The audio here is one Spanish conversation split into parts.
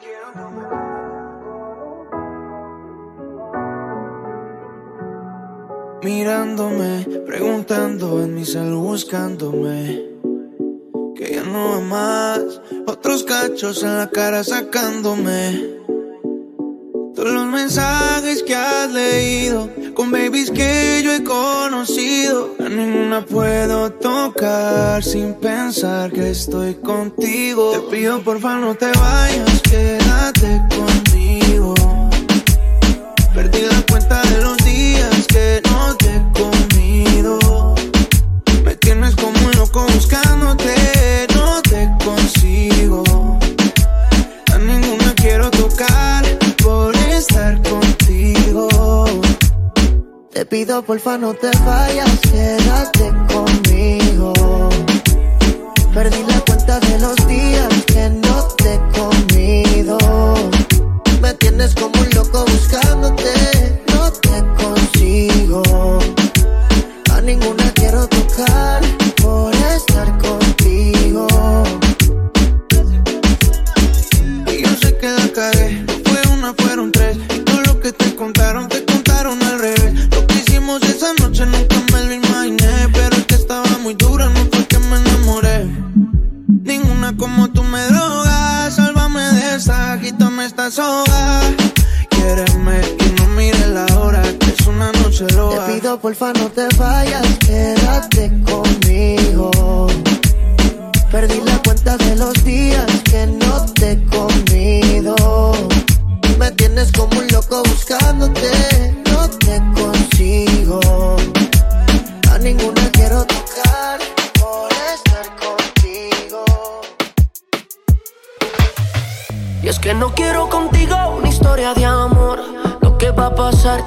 quiero. Mirándome, preguntando en mi salud, buscándome. Que ya no va más, otros cachos en la cara sacándome. Todos los mensajes que has leído con babies que yo he conocido, a ninguna puedo tocar sin pensar que estoy contigo. Te pido por porfa no te vayas, quédate conmigo pido porfa no te vayas, quédate conmigo. Perdí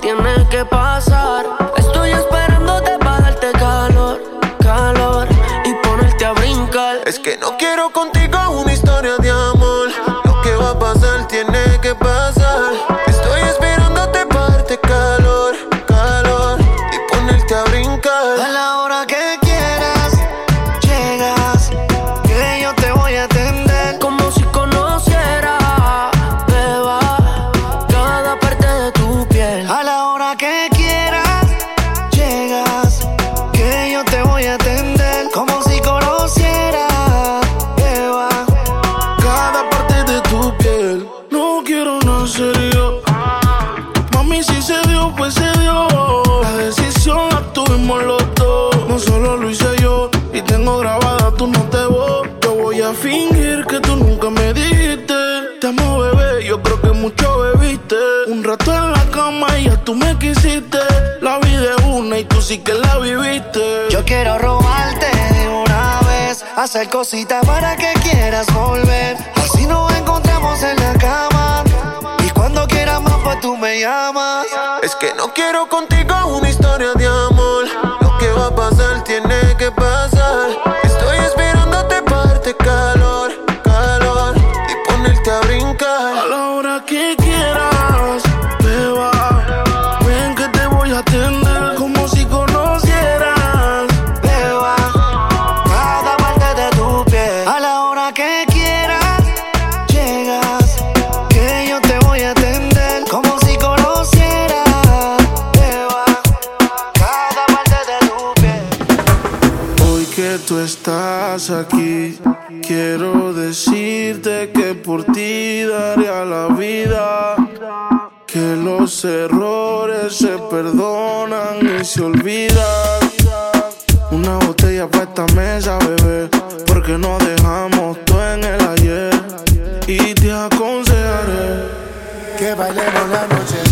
tiene que pasar. Estoy esperándote y tú sí que la viviste. Yo quiero robarte de una vez, hacer cositas para que quieras volver. Así nos encontramos en la cama. Y cuando quieras más, pues tú me llamas. Es que no quiero contigo una historia de amor. Lo que va a pasar tiene que pasar aquí? Quiero decirte que por ti daría la vida. Que los errores se perdonan y se olvidan. Una botella para esta mesa, bebé. Porque no dejamos todo en el ayer. Y te aconsejaré que bailemos la noche.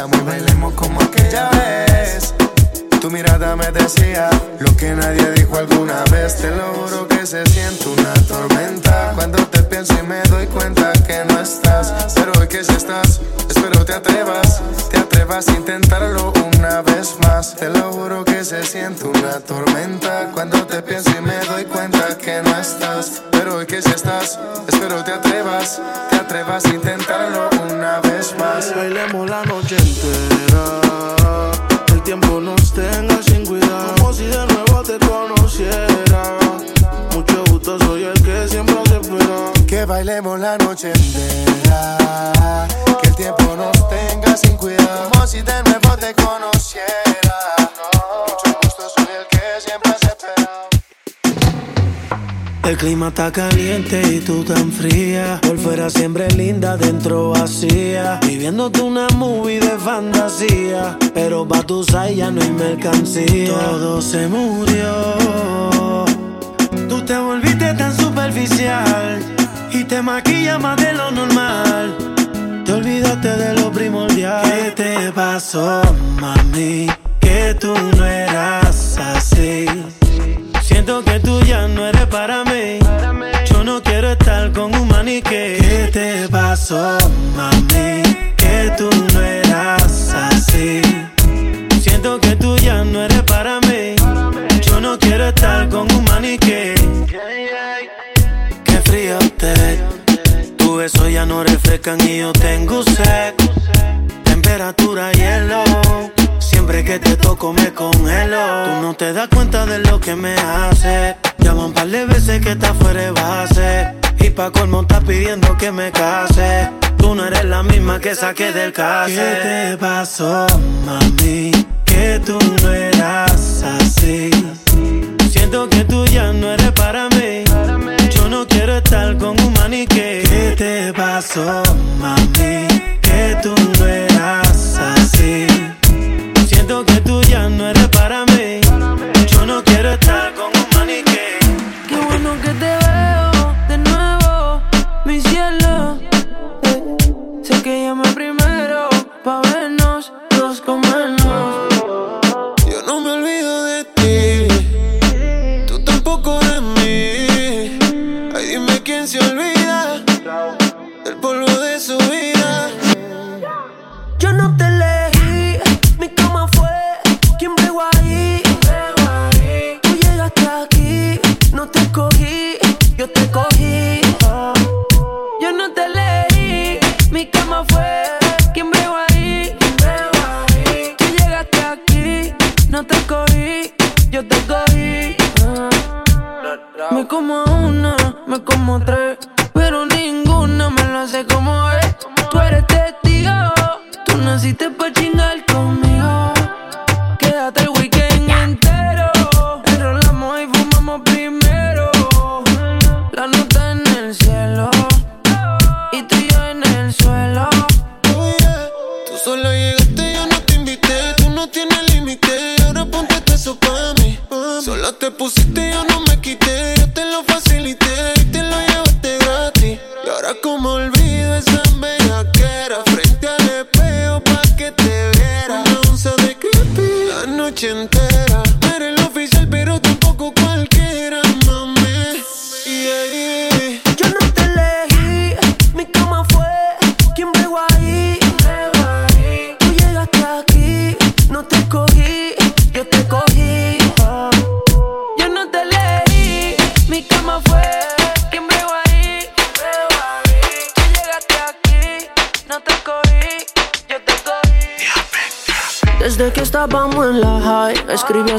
seamos y bailemos como aquella vez. Tu mirada me decía lo que nadie dijo alguna vez. Te lo juro que se siente una tormenta. Cuando te pienso y me doy cuenta que no estás. Pero hoy que si estás, espero te atrevas. Te atrevas a intentarlo una vez más. Te lo juro que se siente una tormenta. Cuando te pienso y me doy cuenta que no estás. Pero hoy que si estás, espero te atrevas. Te atrevas a intentarlo una vez más. Bailemos la noche entera tiempo nos bailemos la noche entera. Que el tiempo nos tenga sin cuidado. Como si de nuevo te conociera. Mucho gusto, soy el que siempre se espera. El clima está caliente y tú tan fría. Por fuera siempre linda, dentro vacía. Viviéndote una movie de fantasía. Pero pa' tu ya no hay mercancía. Todo se murió. Tú te volviste tan superficial. Y te maquillas más de lo normal. Te olvidaste de lo primordial. ¿Qué te pasó, mami? Que tú no eras así. Siento que tú ya no eres para mí. Yo no quiero estar con un maniquí. ¿Qué te pasó, mami? Que tú no eras así. Siento que tú ya no eres para mí. Y yo tengo sed. Temperatura hielo Siempre que te toco me congelo. Tú no te das cuenta de lo que me hace. Llaman un par de veces que estás fuera de base. Y pa' colmo estás pidiendo que me case. Tú no eres la misma que saqué del case. ¿Qué te pasó, mami? Que tú no eras así. Siento que tú ya no eres para mí. No quiero estar con un maniquí. ¿Qué te pasó, mami? Que tú no eras así que tú ya no eres estábamos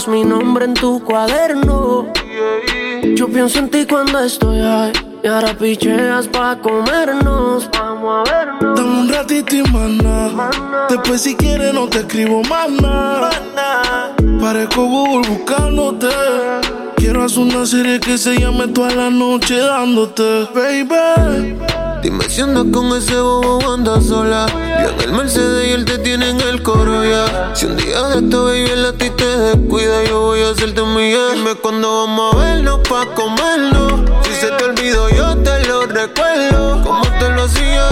mi nombre en tu cuaderno. Yo pienso en ti cuando estoy high. Y ahora picheas pa' comernos, vamos a vernos. Dame un ratito y mana. Después si quieres no te escribo mana. Parezco Google buscándote. Quiero hacer una serie que se llame toda la noche dándote, baby. Dime si andas con ese bobo andas sola. Yo en el Mercedes y él te tiene en el coro ya. Si un día de esto baby el a ti te descuida, yo voy a hacerte mía. Dime cuándo vamos a vernos pa' comernos. Si se te olvidó, yo te lo recuerdo. Como te lo hacía,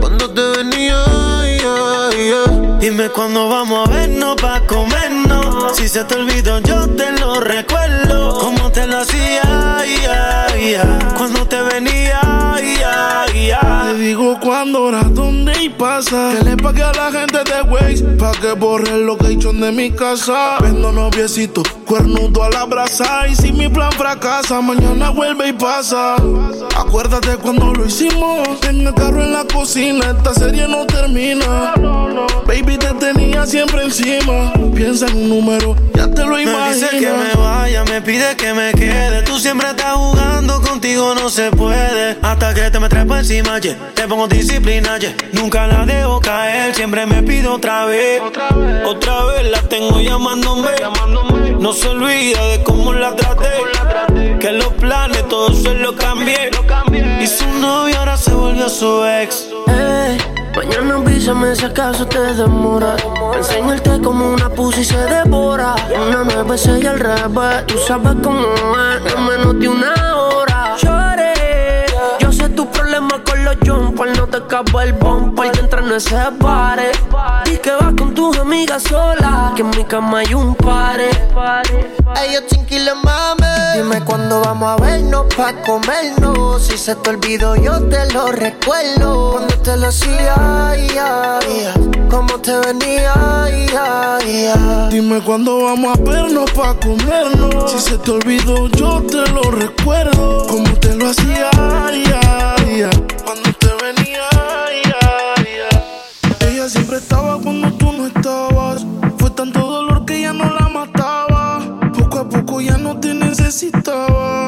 cuando te venía. Dime cuándo vamos a vernos pa' comer Si se te olvidó, yo te lo recuerdo. Te lo hacía, cuando te venía, Te digo cuándo, hora, dónde y pasa. Que le pague a la gente de Waze, pa' que borre el location de mi casa. Vendo noviecito, cuernudo a la brasa. Y si mi plan fracasa, mañana vuelve y pasa. Acuérdate cuando lo hicimos. En el carro en la cocina, esta serie no termina. Baby, te tenía siempre encima. Piensa en un número, ya te lo imaginas. Me dice que me vaya, me pide que me quede. Tú siempre estás jugando, contigo no se puede. Hasta que te me trepo encima, yeah. Te pongo disciplina, yeah. Nunca la dejo caer, siempre me pido otra vez. Otra vez, otra vez la tengo llamándome. llamándome. No se olvida de cómo la traté. Que los planes todos se los cambié. Y su novio ahora se volvió su ex. Hey, mañana avísame si acaso te demora. Enseñarte como una pussy se devora. Una nueve, y al revés. Tú sabes cómo es, en menos de una hora. Lloré. Yo sé tu problema con los jumpers. No te acaba el bumper que entra en ese pare. Y que vas con tus amigas sola. Que en mi cama hay un pare. Ellos chinquiles mame. Dime cuándo vamos a vernos pa' comernos. Si se te olvidó, yo te lo recuerdo. Cuando te lo hacía, ya, Cómo te venía, ya. Dime cuándo vamos a vernos pa' comernos. Si se te olvidó, yo te lo recuerdo. Cómo te lo hacía. Cuando te venía. Ella siempre estaba cuando tú no estabas. Fue tanto dolor que ya no la mataba. Poco a poco ya no te necesitaba.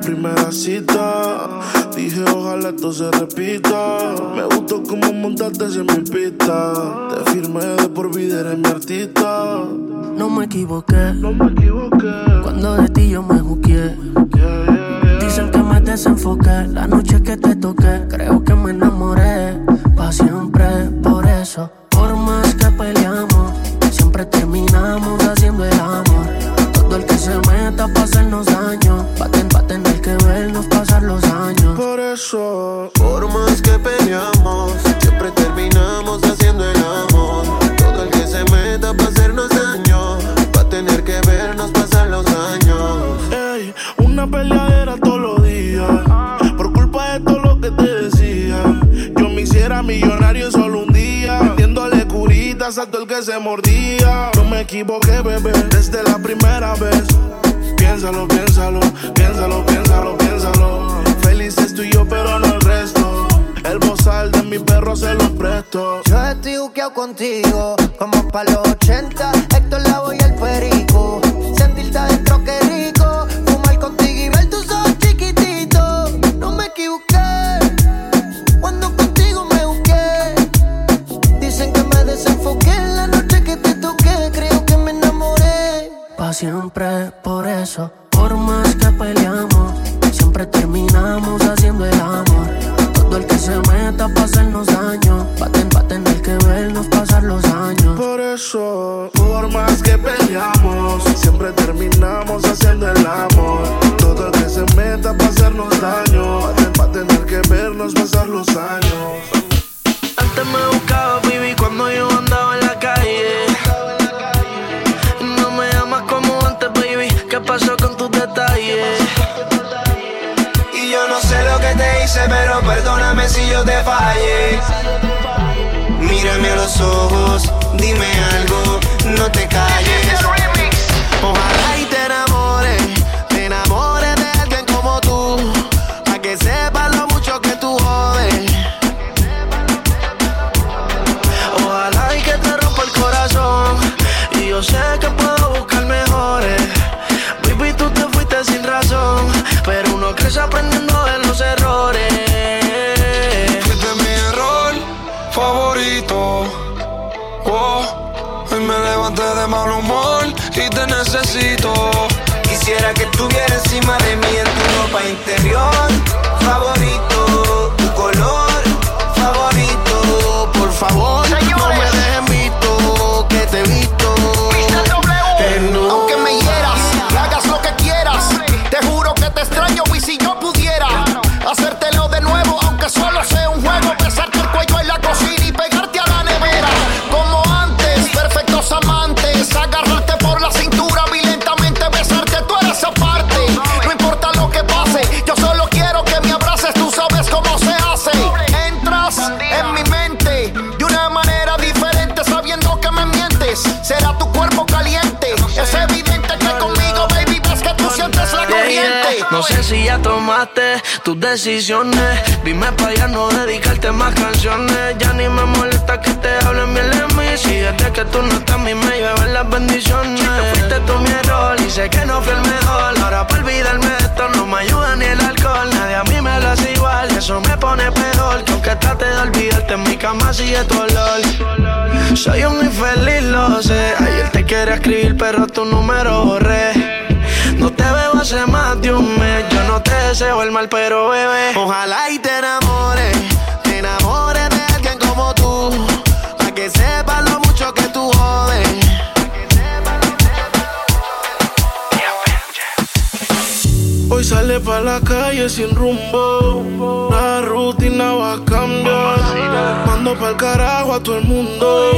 Primera cita. Dije, ojalá esto se repita. Me gustó como montaste en mi pista. Te firmé de por vida, eres mi artista. No me equivoqué. No me equivoqué. Cuando de ti yo me juzgué. Yeah, yeah, yeah. Dicen que me desenfoqué. La noche que te toqué, creo que me enamoré. Pa' siempre, por eso. Por más que peleamos, siempre terminamos haciendo el amor. Todo el que se meta para hacernos daño, va a tener que vernos pasar los años. Ey, una peleadera todos los días. Por culpa de todo lo que te decía. Yo me hiciera millonario en solo un día. Vendiéndole curitas a todo el que se mordía. No me equivoqué, bebé, desde la primera vez. Piénsalo, piénsalo, piénsalo, piénsalo, piénsalo. Felices tú y yo, pero no el bozal de mi perro se lo presto. Yo estoy buqueado contigo, como pa' los 80. Héctor Lavoe y el perico. Sentirte adentro, qué rico. Fumar contigo y ver tus ojos chiquititos. No me equivoqué. Cuando contigo me busqué. Dicen que me desenfoqué en la noche que te toqué. Creo que me enamoré. Pa' siempre, por eso. Por más que peleamos, siempre terminamos haciendo el amor. Todo el que se meta pa' hacernos daño. Va a ten- va a tener que vernos pasar los años. Por eso, por más que peleamos, siempre terminamos haciendo el amor. Todo el que se meta para hacernos daño, para tener que vernos pasar los años. Antes me buscaba, baby, cuando yo andaba en la calle. No me amas como antes, baby. ¿Qué pasó con tus detalles? Que te hice, pero perdóname si yo te fallé. Mírame a los ojos, dime algo, no te calles. Ojalá mal humor y te necesito. Quisiera que estuviera encima de mí en tu ropa interior favorito, tu color favorito. Por favor, no me dejes visto que te he visto. En un- Aunque me hieras, hagas lo que quieras. Te juro que te extraño ya tomaste tus decisiones. Dime para ya no dedicarte más canciones. Ya ni me molesta que te hablen bien de mí. Si desde que tú no estás, a mí me llevan las bendiciones. Fuiste tú mi error y sé que no fui el mejor. Ahora para olvidarme de esto no me ayuda ni el alcohol. Nadie a mí me lo hace igual. Eso me pone peor. Que aunque trate de olvidarte, en mi cama sigue tu olor. Soy un infeliz, lo sé. Ayer te quería escribir, pero tu número borré. No te veo hace más de un mes. Yo no te deseo el mal, pero bebé. Ojalá y te enamores, te enamores de alguien como tú, para que sepas lo mucho que tú jodes. Hoy sale pa' la calle sin rumbo. La rutina va a cambiar. Mando pa'l carajo a todo el mundo.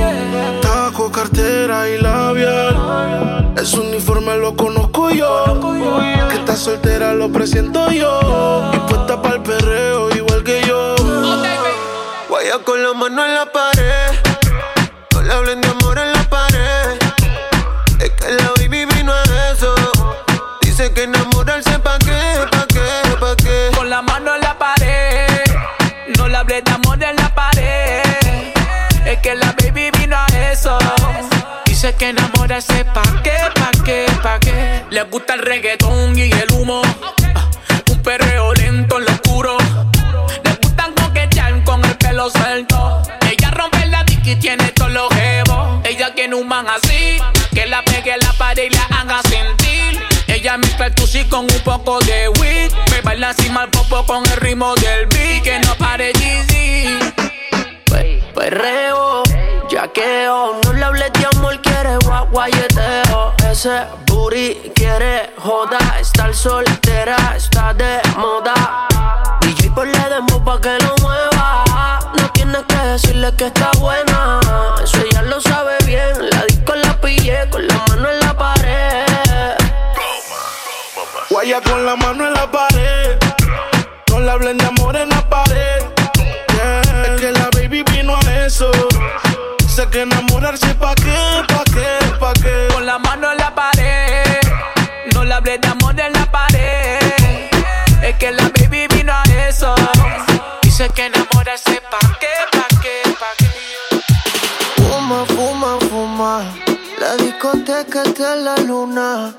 Taco, cartera y labial. Ese uniforme lo conozco yo. Que está soltera lo presiento yo. Y puesta pa'l perreo igual que yo. Vaya con la mano en la pared, no le hablen de amor en la pared. Es que la baby vino a eso. Dice que enamorarse pa' Dice que enamorarse pa' qué, pa' qué, pa' qué. Le gusta el reggaetón y el humo. Ah, Un perreo lento en lo oscuro. Le gustan coquetear con el pelo suelto. Ella rompe la y tiene todos los jevos. Ella tiene un man así, que la pegue la pared y la haga sentir. Ella mezcla el con un poco de weed. Me baila encima el popo con el ritmo del beat. Que no pare Jeezy. Pe- Perreo, yaqueo, Ese booty quiere joda, estar soltera está de moda. DJ ponle demo pa' que lo mueva. No tienes que decirle que está buena. Eso ella lo sabe bien. La disco la pillé con la mano en la pared. Guaya con la mano en la pared. No le hablen de amor en la pared. Yeah. Es que la baby vino a eso. Sé que enamorarse pa' qué, pa' qué, pa' qué. Con la mano en la hablé de amor en la pared. Es que la baby vino a eso. Dice que enamorarse pa' qué, pa' qué, pa' qué. Fuma, fuma, fuma. La discoteca está en la luna.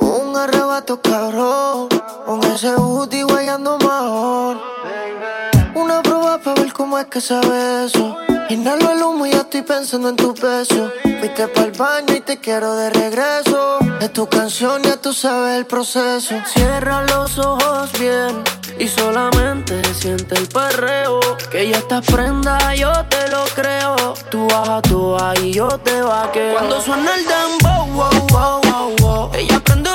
Un arrebato cabrón. Con ese booty guayando mejor. Una cómo es que sabe eso. Inhalo el humo y ya estoy pensando en tu beso. Fuiste pa'l baño y te quiero de regreso. Es tu canción, ya tú sabes el proceso. Cierra los ojos bien. y solamente siente el perreo. Que ya estás prenda, yo te lo creo. Tú baja tú ahí, yo te vaqueo. Cuando suena el dembow, wow, wow, wow, wow. Ella prende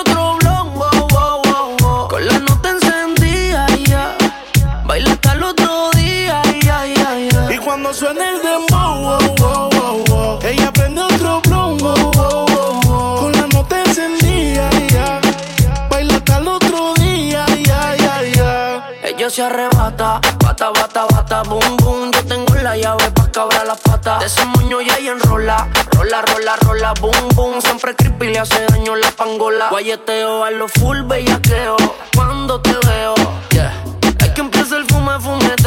suena el dembow, wow, wow, wow, wow. Ella prende otro wow, wow, wow, wow. Con la nota encendida, ya. Baila hasta el otro día, ya, ya, ya. Ella se arrebata, bata, bata, bata, boom, boom. Yo tengo la llave pa' cabrar las patas. De ese moño ya ella enrola, rola, rola, rola, boom, boom. Siempre creepy le hace daño la pangola. Guayeteo a lo full bellaqueo. Cuando te veo, yeah. Es que empieza el fume, fumeteo,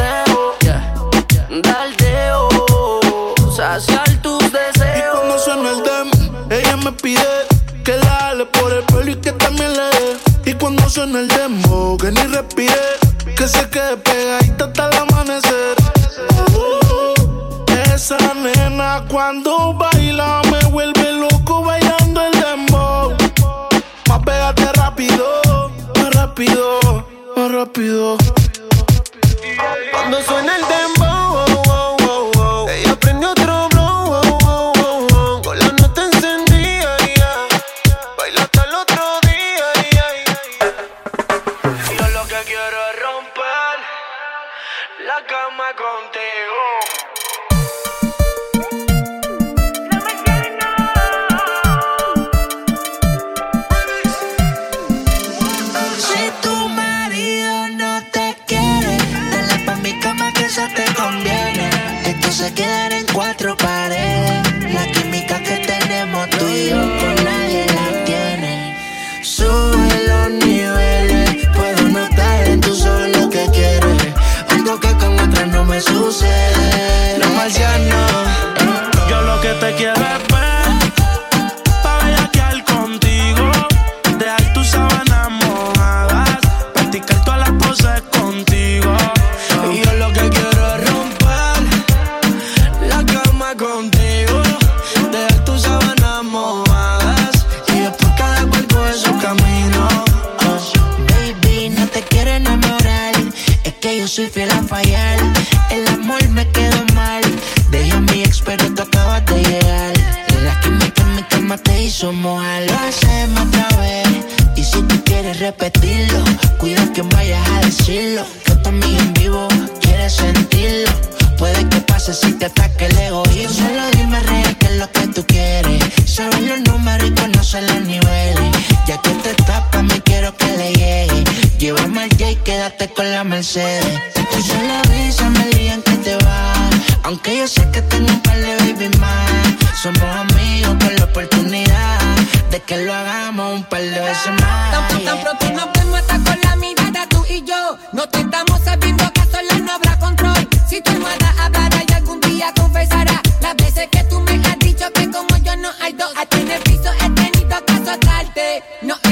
que la jale por el pelo y que también le dé. Y cuando suena el demo, que ni respire, que se quede pegadita hasta el amanecer. Uh, esa nena cuando baila me vuelve loco bailando el dembow. Más pégate rápido, más rápido, más rápido. Cuando suena el dembow, se queda en cuatro paredes. La química que tenemos tú y yo no sucede. Los marcianos. Yo lo que te quiero es El amor me quedó mal. Dejé a mi ex, pero tú acabas de llegar. La química en mi cama te hizo mojar. Lo hacemos otra vez. Y si tú quieres repetirlo, cuida que vayas a decirlo. Que tu amiga en vivo quiere sentirlo. Puede que pase si te ataque el egoísmo. Solo dime real qué es lo que tú quieres. Sabes los números y conocer los niveles. Quédate con la Mercedes. Solo avísame el día en que te vas. Aunque yo sé que tengo un par de baby más. Somos amigos con la oportunidad de que lo hagamos un par de veces más. Tan, tan pronto nos vemos hasta con la mirada tú y yo. No te estamos sabiendo que a solas no habrá control. Si tu hermana hablará y algún día confesará las veces que tú me has dicho que como yo no hay dos. A ti en el piso he tenido que azotarte. Nos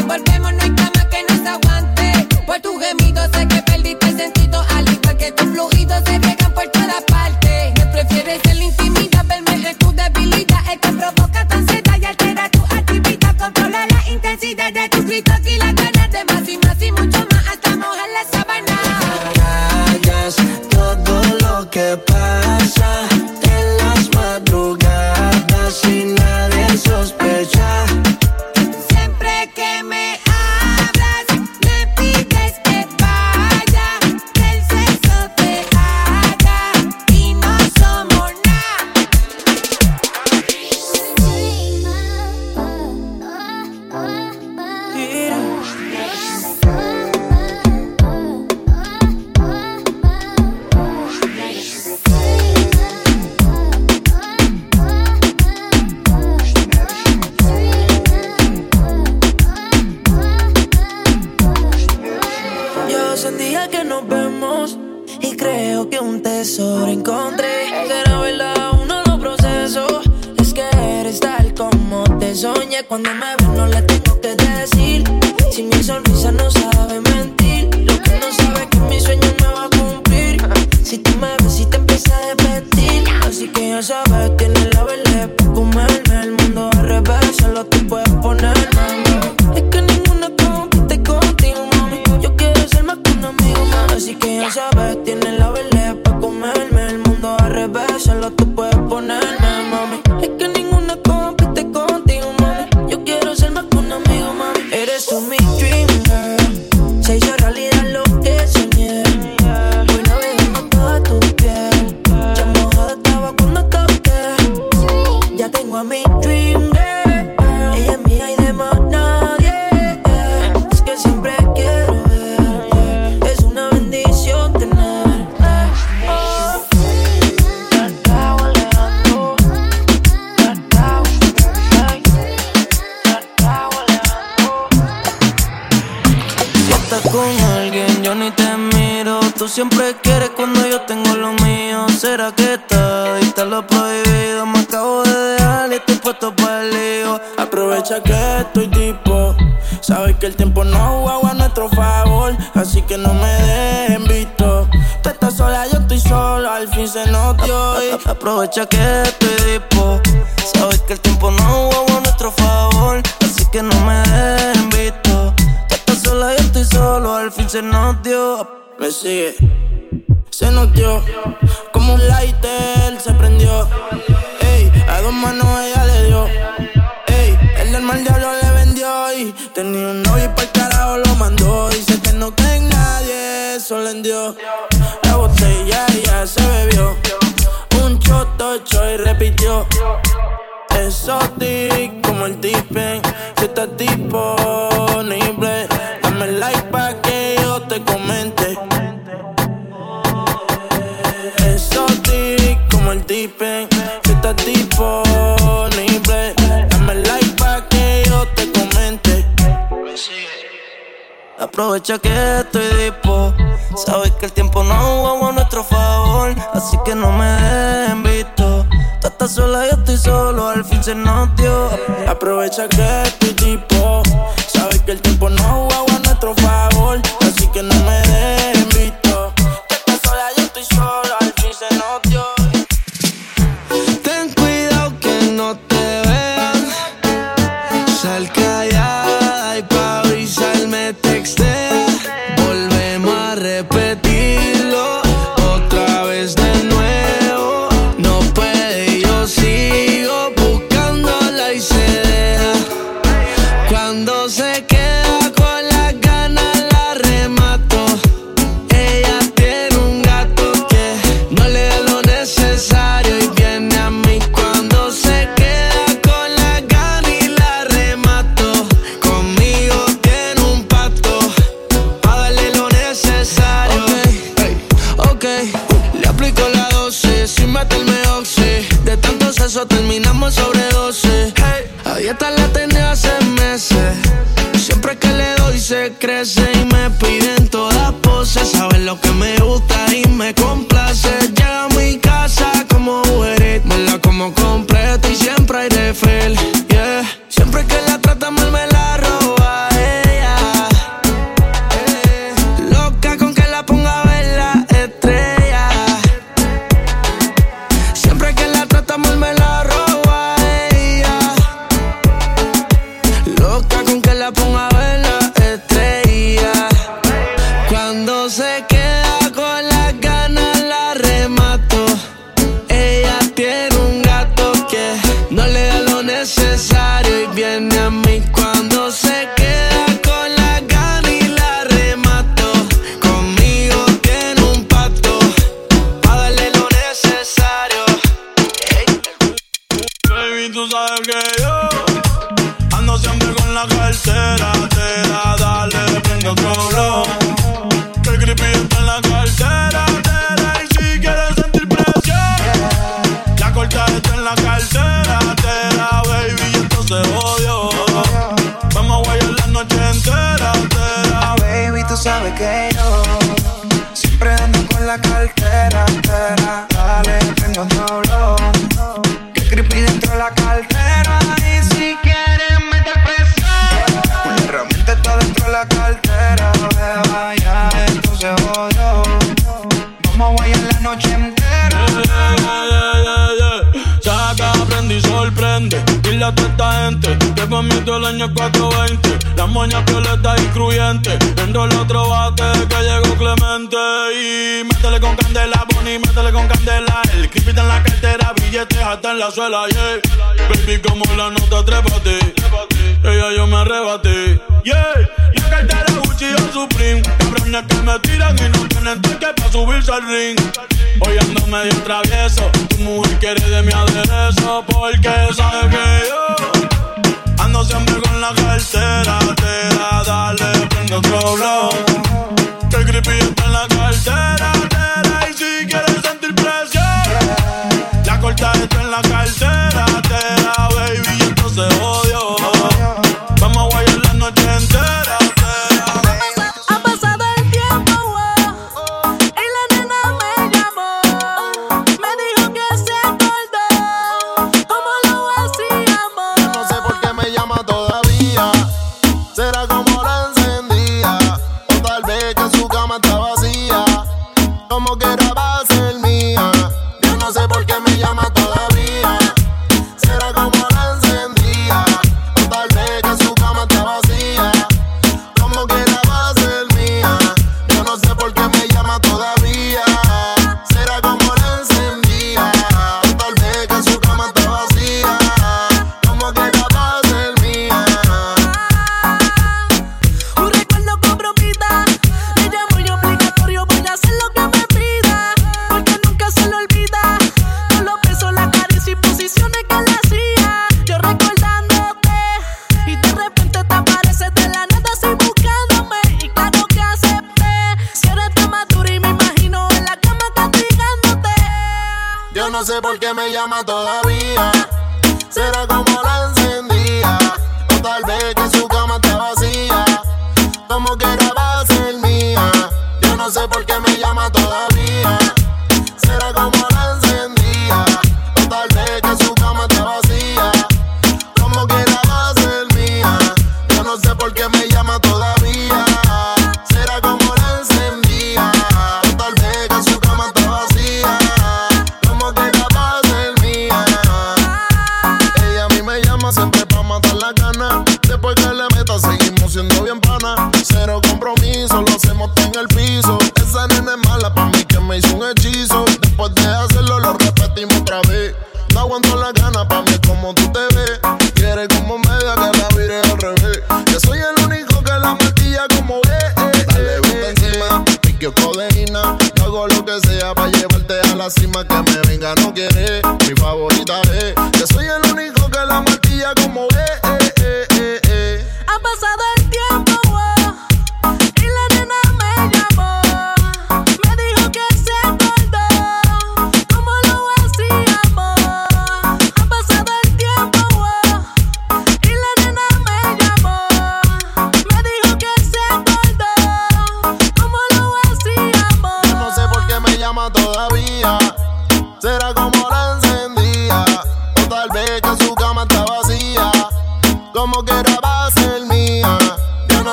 no le tengo que decir. Si mi sonrisa no sabe con alguien, yo ni te miro. Tú siempre quieres cuando yo tengo lo mío. ¿Será que está está lo prohibido? Me acabo de dejar y estoy puesto para el lío. Aprovecha que estoy tipo. Sabes que el tiempo no juega a nuestro favor. Así que no me dejen visto. Tú estás sola, yo estoy solo. Al fin se nos dio. Aprovecha que estoy tipo. Sabes que el tiempo no se nos dio. Me sigue. Se nos dio. Como un lighter se prendió. Ey, a dos manos ella le dio. Ey, el del mal diablo le vendió. Y tenía un novio y para el carajo lo mandó. Dice que no cree en nadie, eso le dio. La botella ya se bebió. Un choto y repitió. Exotic como el tipen. Si estás disponible, Exotic como el tipen. Si estás disponible, dame like pa' que yo te comente. Aprovecha que estoy dispo. Sabes que el tiempo no juega a nuestro favor. Así que no me dejen visto. Tú estás sola, yo estoy solo. Al fin se nos. Aprovecha que estoy tipo. Sabes que el tiempo no juega a nuestro favor. Así que no me con candela, Bonnie, métele con candela. El creepy está en la cartera, billetes hasta en la suela, yeah. Baby, como la nota, trépate. Ella yo me arrebaté, yeah. La cartera Gucci o Supreme. Cabrones que me tiran y no tienen ticket para subirse al ring. Hoy ando medio travieso. Tu mujer quiere de mi aderezo porque sabe que yo ando siempre con la cartera. Te da, dale, prende otro blow. Que el creepy está en la cartera. Está en la cartera.